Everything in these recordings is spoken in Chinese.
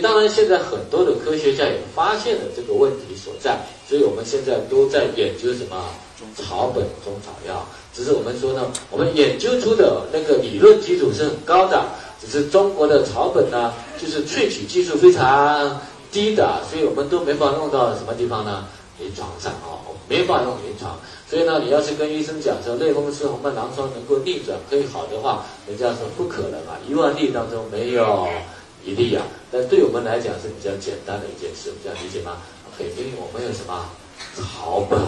当然现在很多的科学家也发现了这个问题所在，所以我们现在都在研究什么草本中草药。只是我们说呢，我们研究出的那个理论基础是很高的，只是中国的草本呢，就是萃取技术非常低的，所以我们都没法用到什么地方呢？临床上啊，没法用临床。所以呢，你要是跟医生讲说类风湿红斑狼疮能够逆转可以好的话，人家说不可能啊，一万例当中没有一例啊。但对我们来讲是比较简单的一件事，这样理解吗？肯定我们有什么草本，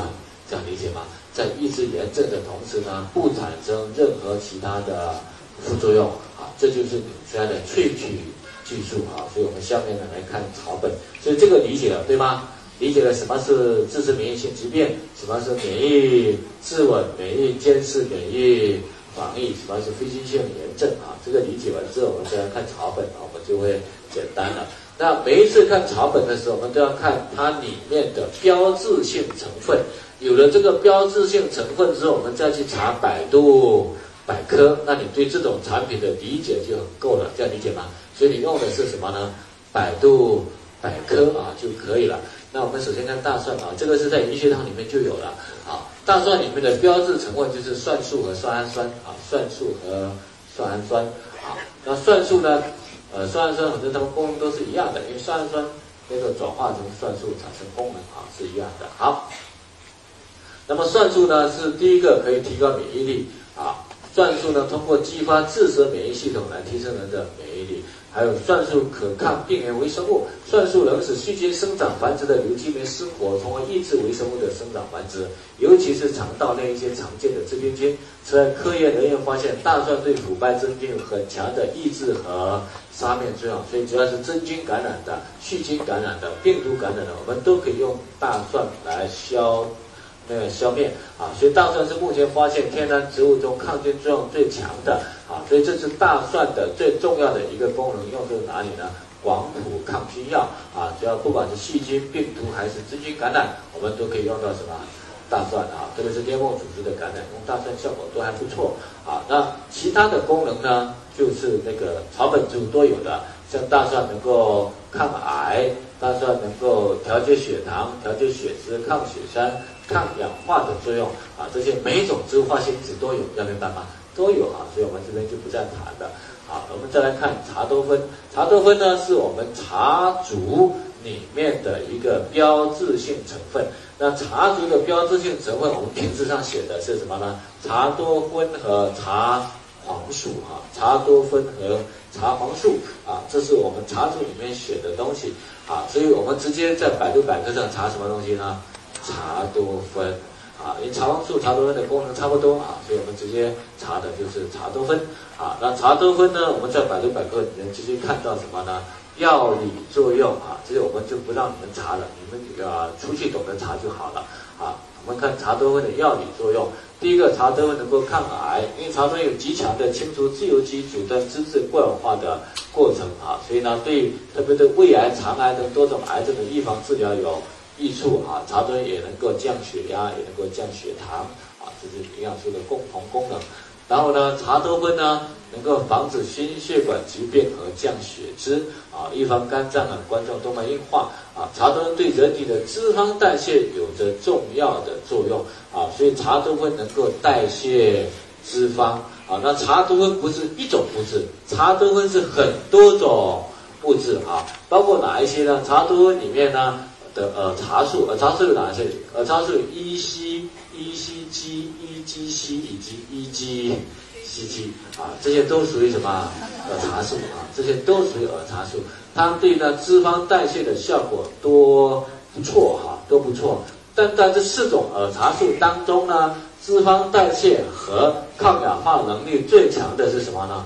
这样理解吗？在抑制炎症的同时呢，不产生任何其他的副作用啊，这就是你家的萃取技术啊。所以我们下面呢来看草本，所以这个理解了对吗？理解了什么是自身免疫性疾病，什么是免疫自稳、免疫监视、免疫防疫，什么是非侵性炎症啊？这个理解完之后，我们再来看草本啊，就会简单了。那每一次看草本的时候，我们都要看它里面的标志性成分。有了这个标志性成分之后，我们再去查百度百科，那你对这种产品的理解就很够了，这样理解吗？所以你用的是什么呢？百度百科啊就可以了。那我们首先看大蒜啊，这个是在医学堂里面就有了啊。大蒜里面的标志成分就是蒜素和蒜氨酸啊，蒜素和蒜氨酸啊。那蒜素呢，呃，酸氨酸反正它们功能都是一样的，因为酸氨酸那个转化成算术产生功能啊是一样的。好，那么算术呢是第一个可以提高免疫力啊，蒜素呢通过激发自身免疫系统来提升人的免疫力。还有蒜素可抗病原微生物，蒜素能使细菌生长繁殖的有机酶失活，从而抑制微生物的生长繁殖，尤其是肠道内一些常见的致病菌。此外，科研人员发现大蒜对腐败真菌有很强的抑制和杀灭作用，所以只要是真菌感染的、细菌感染的、病毒感染的，我们都可以用大蒜来消。那个消灭啊，所以大蒜是目前发现天然植物中抗菌作用最强的啊，所以这是大蒜的最重要的一个功能，用在哪里呢？广谱抗菌药啊，只要不管是细菌、病毒还是真菌感染，我们都可以用到什么？大蒜啊，特别是黏膜组织的感染，用大蒜效果都还不错啊。那其他的功能呢，就是那个草本植物都有的，像大蒜能够抗癌，大蒜能够调节血糖、调节血脂、抗血栓。抗氧化的作用啊，这些每一种植物化学因子都有，要明白吗？都有啊，所以我们这边就不再谈了。好，我们再来看茶多酚。茶多酚呢，是我们茶竹里面的一个标志性成分。那茶竹的标志性成分，我们瓶子上写的是什么呢？茶多酚和茶黄素啊，茶多酚和茶黄素啊，这是我们茶竹里面写的东西啊，所以我们直接在百度百科上查什么东西呢？茶多酚啊，因为茶黄素、茶多酚的功能差不多啊，所以我们直接查的就是茶多酚啊。那茶多酚呢，我们在百度百科里面直接看到什么呢？药理作用啊，这些我们就不让你们查了，你们啊出去懂得查就好了啊。我们看茶多酚的药理作用，第一个，茶多酚能够抗癌，因为茶多酚有极强的清除自由基、阻断脂质过氧化的过程啊，所以呢，对特别对胃癌、肠癌等多种癌症的预防治疗有。益处啊，茶多酚也能够降血压，也能够降血糖啊，这是营养素的共同功能。然后呢，茶多酚呢能够防止心血管疾病和降血脂啊，预防肝脏啊、冠状动脉硬化啊。茶多酚对人体的脂肪代谢有着重要的作用啊，所以茶多酚能够代谢脂肪啊。那茶多酚不是一种物质，茶多酚是很多种物质啊，包括哪一些呢？茶多酚里面呢？的呃茶素，呃茶素有哪些？呃茶素有 E C E C G E G C 以及 E G C G 啊，这些都属于什么？呃茶素啊，这些都属于耳茶素，它对呢脂肪代谢的效果都不错哈，都不错。但在这四种耳茶素当中呢，脂肪代谢和抗氧化能力最强的是什么呢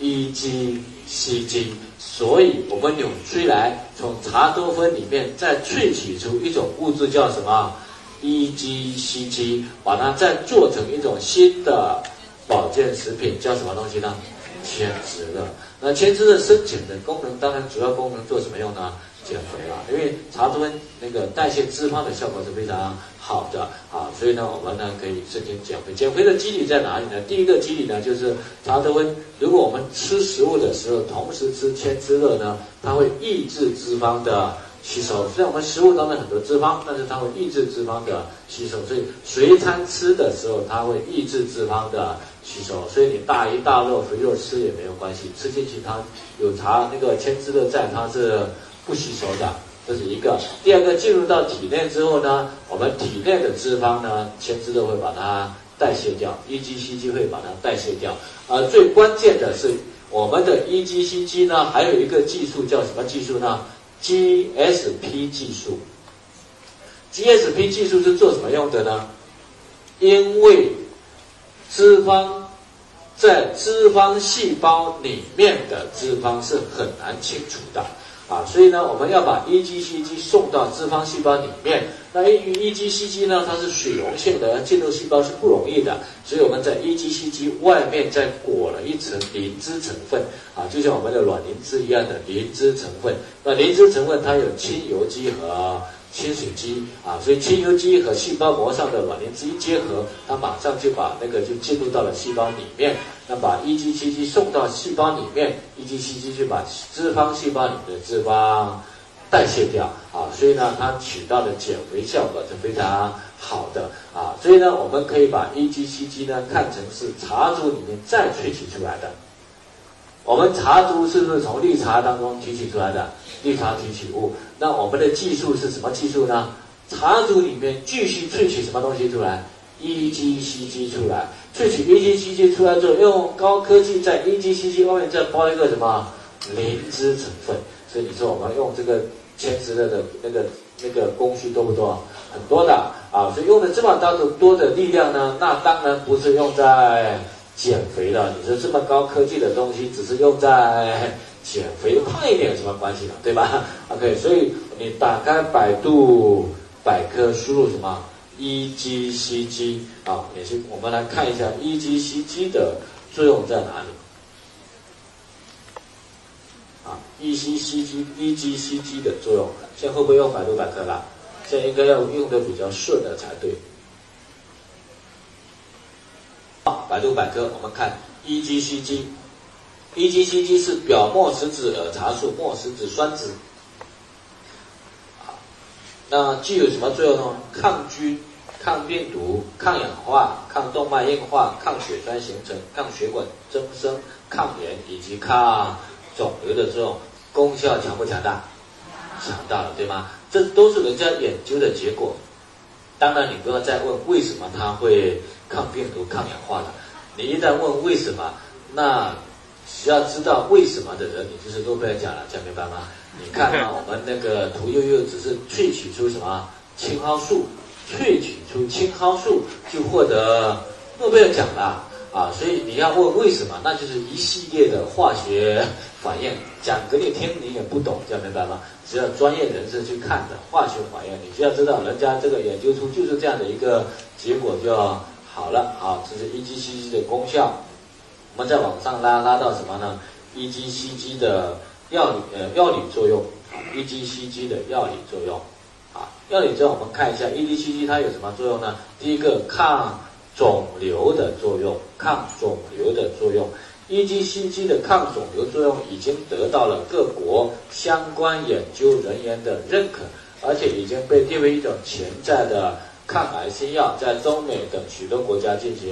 ？E G C G。所以，我们扭曲来从茶多酚里面再萃取出一种物质，叫什么？EGCG，把它再做成一种新的保健食品，叫什么东西呢？天职乐。那千滋的深浅的功能，当然主要功能做什么用呢？减肥啊，因为茶多酚那个代谢脂肪的效果是非常好的啊，所以呢，我们呢可以申请减肥。减肥的机理在哪里呢？第一个机理呢，就是茶多酚，如果我们吃食物的时候同时吃千滋乐呢，它会抑制脂肪的吸收。虽然我们食物当中很多脂肪，但是它会抑制脂肪的吸收，所以随餐吃的时候，它会抑制脂肪的吸收。所以你大鱼大肉、肥肉吃也没有关系，吃进去它有茶那个千滋乐在，它是。不吸收的，这是一个。第二个，进入到体内之后呢，我们体内的脂肪呢，前肢都会把它代谢掉，EGCG 会把它代谢掉。而最关键的是，我们的 EGCG 呢，还有一个技术叫什么技术呢？GSP 技术。GSP 技术是做什么用的呢？因为脂肪在脂肪细胞里面的脂肪是很难清除的。啊，所以呢，我们要把 EGCG 送到脂肪细胞里面。那 EGCG 呢，它是水溶性的，进入细胞是不容易的。所以我们在 EGCG 外面再裹了一层磷脂成分，啊，就像我们的卵磷脂一样的磷脂成分。那磷脂成分它有亲油基和亲水基，啊，所以亲油基和细胞膜上的卵磷脂一结合，它马上就把那个就进入到了细胞里面。那把 EGCG 送到细胞里面，EGCG 就把脂肪细胞里的脂肪代谢掉啊，所以呢，它起到的减肥效果是非常好的啊。所以呢，我们可以把 EGCG 呢看成是茶珠里面再萃取出来的。我们茶珠是不是从绿茶当中提取出来的？绿茶提取物。那我们的技术是什么技术呢？茶珠里面继续萃取什么东西出来？EGCG 出来。萃取 EGCG 出来之后，用高科技在 EGCG 外面再包一个什么磷脂成分，所以你说我们用这个千滋乐的那个那个工序多不多？很多的啊，所以用了这么大的多的力量呢，那当然不是用在减肥了。你说这么高科技的东西，只是用在减肥胖一点有什么关系呢？对吧？OK，所以你打开百度百科，输入什么？EGCG 啊，也是我们来看一下 EGCG 的作用在哪里啊？EGCG EGCG 的作用，现在会不会用百度百科了？现在应该要用的比较顺的才对。好，百度百科，我们看 EGCG EGCG 是表末石子儿茶素末石子酸酯，那具有什么作用呢？抗菌。抗病毒、抗氧化、抗动脉硬化、抗血栓形成、抗血管增生、抗炎以及抗肿瘤的这种功效强不强大？强大了，对吗？这都是人家研究的结果。当然，你不要再问为什么它会抗病毒、抗氧化了。你一旦问为什么，那需要知道为什么的人，你就是诺贝尔奖了，讲明白吗？你看啊，我们那个屠呦呦只是萃取出什么青蒿素。萃取出青蒿素就获得诺贝尔奖了啊！所以你要问为什么，那就是一系列的化学反应，讲给你听你也不懂，这样明白吗？只要专业人士去看的化学反应，你就要知道人家这个研究出就是这样的一个结果就好了啊！这是 EGCG 的功效，我们再往上拉拉到什么呢？EGCG 的药理呃药理作用，EGCG 的药理作用啊。药理之后，我们看一下 EGCG 它有什么作用呢？第一个，抗肿瘤的作用，抗肿瘤的作用。EGCG 的抗肿瘤作用已经得到了各国相关研究人员的认可，而且已经被列为一种潜在的抗癌新药，在中美等许多国家进行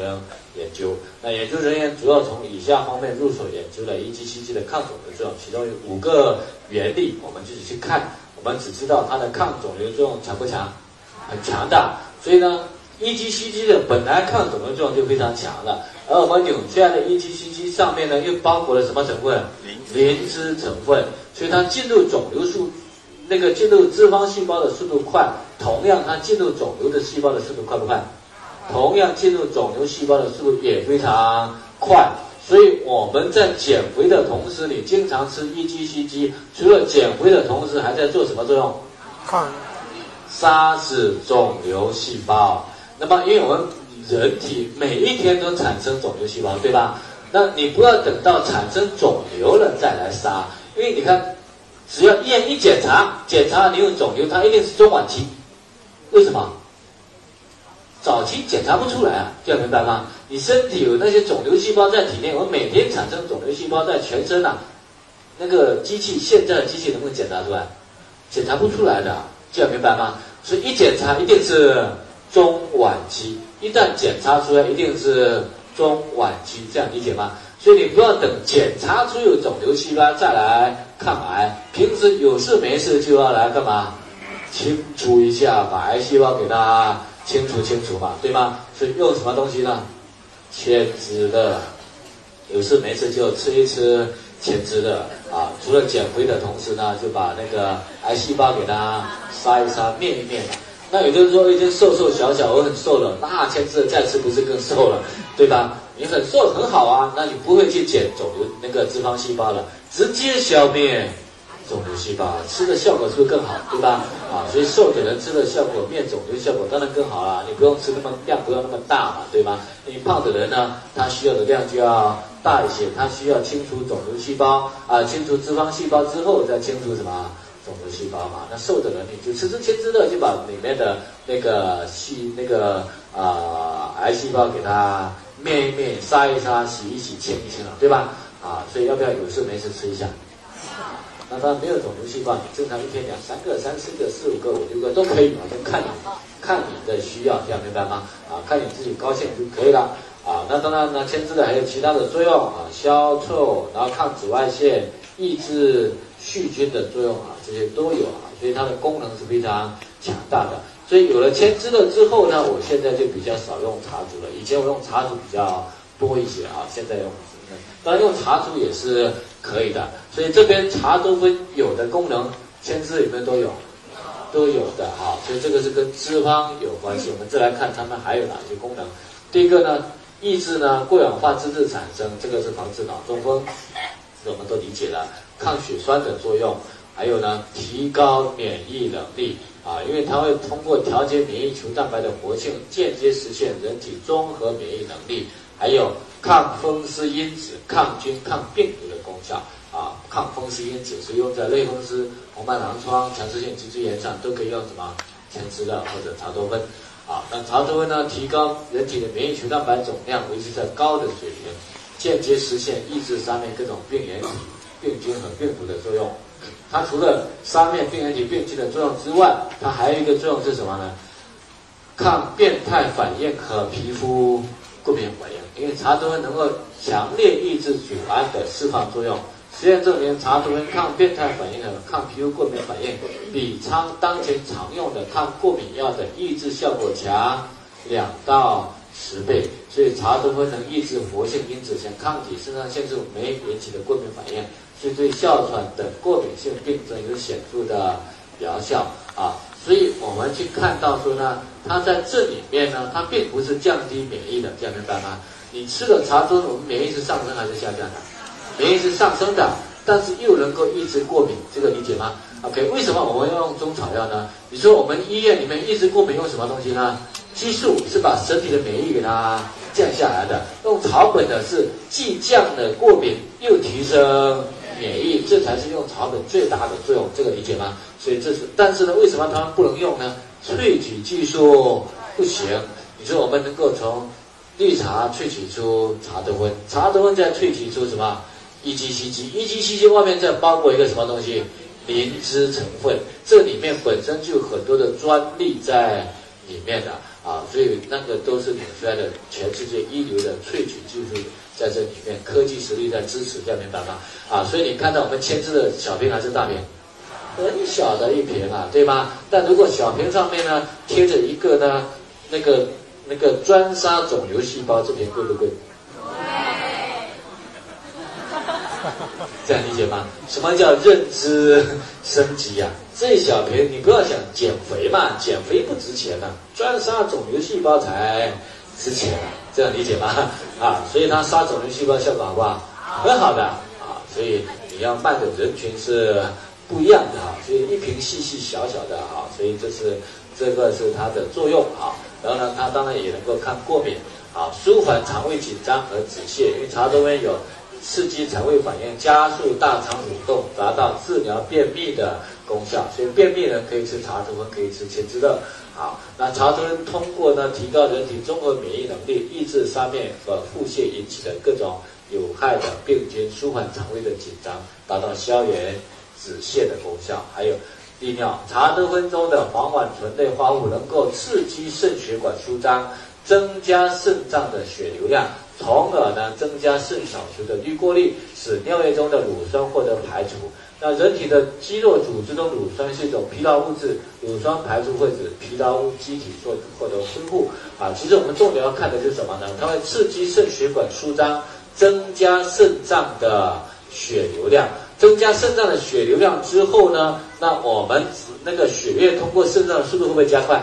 研究。那研究人员主要从以下方面入手研究了 EGCG 的抗肿瘤作用，其中有五个原理，我们自己去看。我们只知道它的抗肿瘤作用强不强？很强大。所以呢，EGCG 的本来抗肿瘤作用就非常强了，而我们纽崔莱的 EGCG 上面呢又包裹了什么成分？磷脂成分。所以它进入肿瘤速，那个进入脂肪细胞的速度快，同样它进入肿瘤的细胞的速度快不快？同样进入肿瘤细胞的速度也非常快。所以我们在减肥的同时，你经常吃 EGCG，除了减肥的同时，还在做什么作用？抗杀死肿瘤细胞。那么，因为我们人体每一天都产生肿瘤细胞，对吧？那你不要等到产生肿瘤了再来杀，因为你看，只要医院一检查，检查你有肿瘤，它一定是中晚期。为什么？早期检查不出来啊，这样明白吗？你身体有那些肿瘤细胞在体内，我每天产生肿瘤细胞在全身呐，那个机器现在的机器能不能检查出来？检查不出来的，这样明白吗？所以一检查一定是中晚期，一旦检查出来一定是中晚期，这样理解吗？所以你不要等检查出有肿瘤细胞再来抗癌，平时有事没事就要来干嘛？清除一下，把癌细胞给它清除清除嘛，对吗？所以用什么东西呢？千枝的，有事没事就吃一吃千枝的啊。除了减肥的同时呢，就把那个癌细胞给它杀一杀、灭一灭。那有的人说已经瘦瘦小小，我很瘦了，那千枝再吃不是更瘦了，对吧？你很瘦很好啊，那你不会去减肿瘤那个脂肪细胞了，直接消灭。肿瘤细胞吃的效果是不是更好，对吧？啊，所以瘦的人吃的效果灭肿瘤效果当然更好了。你不用吃那么量，不要那么大嘛，对吗？你胖的人呢，他需要的量就要大一些，他需要清除肿瘤细胞啊，清除脂肪细胞之后再清除什么肿瘤细胞嘛。那瘦的人你就吃吃切吃的，就把里面的那个细那个啊癌细胞给它灭一灭、杀一杀、洗一洗、清一清了，对吧？啊，所以要不要有事没事吃一下？那当然没有肿瘤细胞，你正常一天两三个、三四个、四五个、五六个都可以嘛，就看你看你的需要，这样明白吗？啊，看你自己高兴就可以了。啊，那当然呢，牵制的还有其他的作用啊，消臭，然后抗紫外线，抑制细菌的作用啊，这些都有啊，所以它的功能是非常强大的。所以有了牵制了之后呢，我现在就比较少用茶竹了，以前我用茶竹比较多一些啊，现在用。当然用茶竹也是可以的，所以这边茶多酚有的功能，千枝里面都有，都有的啊。所以这个是跟脂肪有关系。我们再来看它们还有哪些功能。第一个呢，抑制呢过氧化脂质产生，这个是防止脑中风，我们都理解了。抗血栓的作用，还有呢提高免疫能力啊，因为它会通过调节免疫球蛋白的活性，间接实现人体综合免疫能力，还有。抗风湿因子、抗菌、抗病毒的功效啊，抗风湿因子是用在类风湿、红斑狼疮、强直性脊柱炎上，都可以用什么千枝的或者茶多酚啊。那茶多酚呢，提高人体的免疫球蛋白总量，维持在高的水平，间接实现抑制上面各种病原体、病菌和病毒的作用。它除了杀灭病原体、病菌的作用之外，它还有一个作用是什么呢？抗变态反应和皮肤过敏反应。因为茶多酚能够强烈抑制组胺的释放作用，实验证明茶多酚抗变态反应和抗皮肤过敏反应比常当前常用的抗过敏药的抑制效果强两到十倍。所以茶多酚能抑制活性因子像抗体、肾上腺素酶引起的过敏反应，是对哮喘等过敏性病症有显著的疗效啊。所以我们去看到说呢，它在这里面呢，它并不是降低免疫的，这样明白吗？你吃了茶多，我们免疫是上升还是下降的？免疫是上升的，但是又能够抑制过敏，这个理解吗？OK，为什么我们要用中草药呢？你说我们医院里面抑制过敏用什么东西呢？激素是把身体的免疫给它降下来的，用草本的是既降了过敏又提升免疫，这才是用草本最大的作用，这个理解吗？所以这是，但是呢，为什么他们不能用呢？萃取技术不行。你说我们能够从绿茶萃取出茶多酚，茶多酚再萃取出什么？EGCG，EGCG 外面再包裹一个什么东西？灵芝成分，这里面本身就有很多的专利在里面的啊，所以那个都是领出来的全世界一流的萃取技术在这里面，科技实力在支持，这样明白吗？啊，所以你看到我们签字的小瓶还是大瓶？很小的一瓶啊，对吗？但如果小瓶上面呢贴着一个呢那个。那个专杀肿瘤细胞这瓶贵不贵？这样理解吗？什么叫认知升级呀？这小瓶你不要想减肥嘛，减肥不值钱呐，专杀肿瘤细胞才值钱！这样理解吗？啊，所以它杀肿瘤细胞效果好不好？很好的啊，所以你要卖的人群是不一样的啊，所以一瓶细细小小的啊，所以这是这个是它的作用啊。然后呢，它当然也能够抗过敏啊，舒缓肠胃紧张和止泻，因为茶多酚有刺激肠胃反应、加速大肠蠕动、达到治疗便秘的功效。所以便秘呢可以吃茶多酚，可以吃千之乐。好，那茶多酚通过呢提高人体综合免疫能力，抑制上面和腹泻引起的各种有害的病菌，舒缓肠胃的紧张，达到消炎止泻的功效。还有。利尿，茶多酚中的黄烷醇类化合物能够刺激肾血管舒张，增加肾脏的血流量，从而呢增加肾小球的滤过率，使尿液中的乳酸获得排除。那人体的肌肉组织中乳酸是一种疲劳物质，乳酸排出会使疲劳机体做获得恢复。啊，其实我们重点要看的是什么呢？它会刺激肾血管舒张，增加肾脏的血流量。增加肾脏的血流量之后呢，那我们那个血液通过肾脏的速度会不会加快？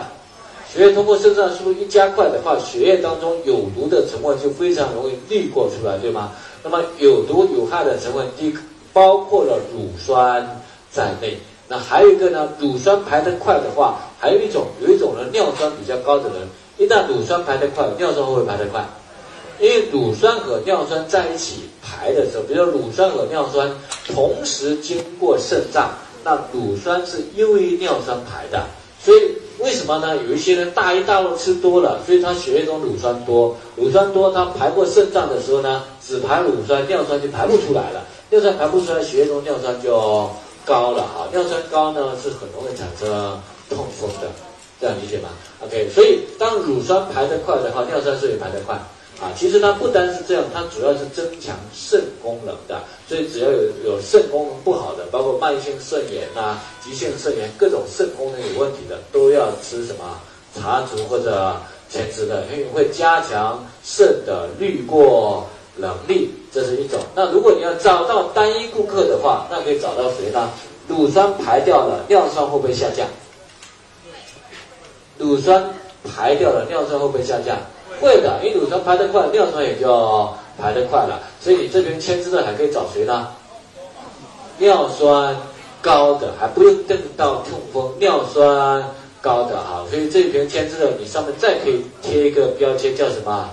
血液通过肾脏的速度一加快的话，血液当中有毒的成分就非常容易滤过出来，对吗？那么有毒有害的成分，第包括了乳酸在内。那还有一个呢，乳酸排得快的话，还有一种有一种人尿酸比较高的人，一旦乳酸排得快，尿酸会排得快？因为乳酸和尿酸在一起排的时候，比如乳酸和尿酸同时经过肾脏，那乳酸是优于尿酸排的。所以为什么呢？有一些人大鱼大肉吃多了，所以他血液中乳酸多，乳酸多，他排过肾脏的时候呢，只排乳酸，尿酸就排不出来了。尿酸排不出来，血液中尿酸就高了哈。尿酸高呢，是很容易产生痛风的，这样理解吗？OK，所以当乳酸排得快的话，尿酸是也排得快。啊，其实它不单是这样，它主要是增强肾功能的。所以只要有有肾功能不好的，包括慢性肾炎呐、急性肾炎，各种肾功能有问题的，都要吃什么茶竹或者前枝的，因为会加强肾的滤过能力，这是一种。那如果你要找到单一顾客的话，那可以找到谁呢？乳酸排掉了，尿酸会不会下降？乳酸排掉了，尿酸会不会下降？会的，因为乳酸排得快，尿酸也就排得快了。所以你这边签字的还可以找谁呢？尿酸高的，还不用等到痛风，尿酸高的哈。所以这边签字的，你上面再可以贴一个标签，叫什么？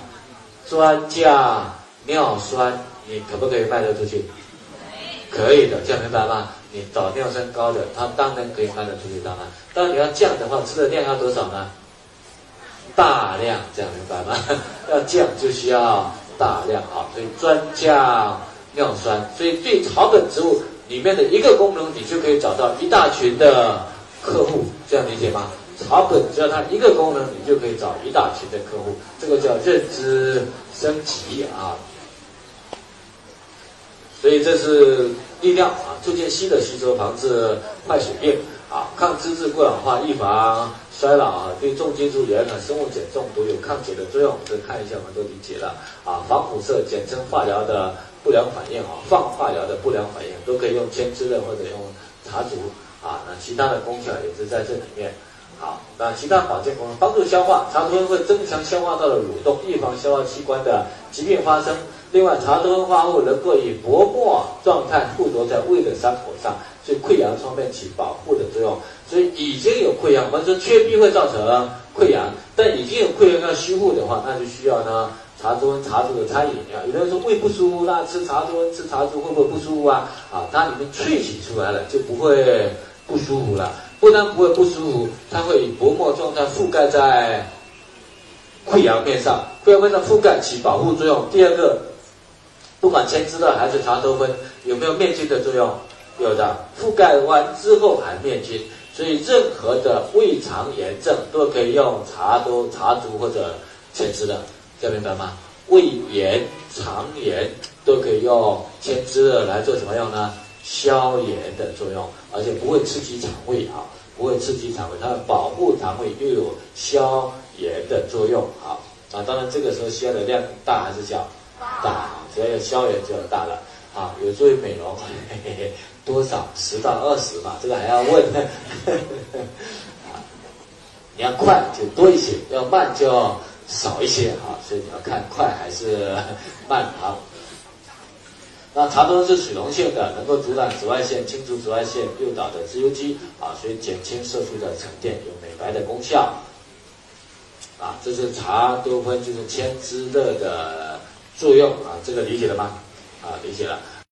专家尿酸，你可不可以卖得出去？可以的，这样明白吗？你找尿酸高的，他当然可以卖得出去，当然。当然你要降的话，吃的量要多少呢？大量这样明白吗？要降就需要大量啊，所以专降尿酸。所以对草本植物里面的一个功能，你就可以找到一大群的客户，这样理解吗？草本只要它一个功能，你就可以找一大群的客户，这个叫认知升级啊。所以这是利尿啊，促进硒的吸收，防治坏血病啊，抗脂质过氧化，预防。衰老啊，对重金属盐和生物碱中毒有抗解的作用，这看一下我们都理解了啊。防辐射，简称化疗的不良反应啊，放化疗的不良反应都可以用千枝的或者用茶竹啊。那其他的功效也是在这里面。好，那其他保健功能，帮助消化，茶多酚会增强消化道的蠕动，预防消化器官的疾病发生。另外，茶多酚化合物能够以薄膜状态附着在胃的伤口上，对溃疡方面起保护的作用。所以已经有溃疡，我们说缺 B 会造成溃疡，但已经有溃疡要修复的话，那就需要呢茶多酚、茶竹的餐饮啊。有的人说胃不舒服，那吃茶多酚、吃茶竹会不会不舒服啊？啊，它里面萃取出来了就不会不舒服了。不但不会不舒服，它会以薄膜状态覆盖在溃疡面上，溃疡面上覆盖起保护作用。第二个，不管千枝的还是茶多酚，有没有灭菌的作用？有的，覆盖完之后还灭菌。所以，任何的胃肠炎症都可以用茶多、茶毒或者千枝的，这样明白吗？胃炎、肠炎都可以用千枝的来做什么用呢？消炎的作用，而且不会刺激肠胃啊，不会刺激肠胃，它保护肠胃又有消炎的作用啊。啊，当然这个时候需要的量大还是小？大，只要有消炎就大了啊，有助于美容。嘿嘿嘿多少十到二十吧？这个还要问。你要快就多一些，要慢就少一些啊。所以你要看快还是 慢啊。那茶多酚是水溶性的，能够阻挡紫外线、清除紫外线诱导的自由基啊，所以减轻色素的沉淀，有美白的功效。啊，这是茶多酚就是千滋乐的作用啊，这个理解了吗？啊，理解了。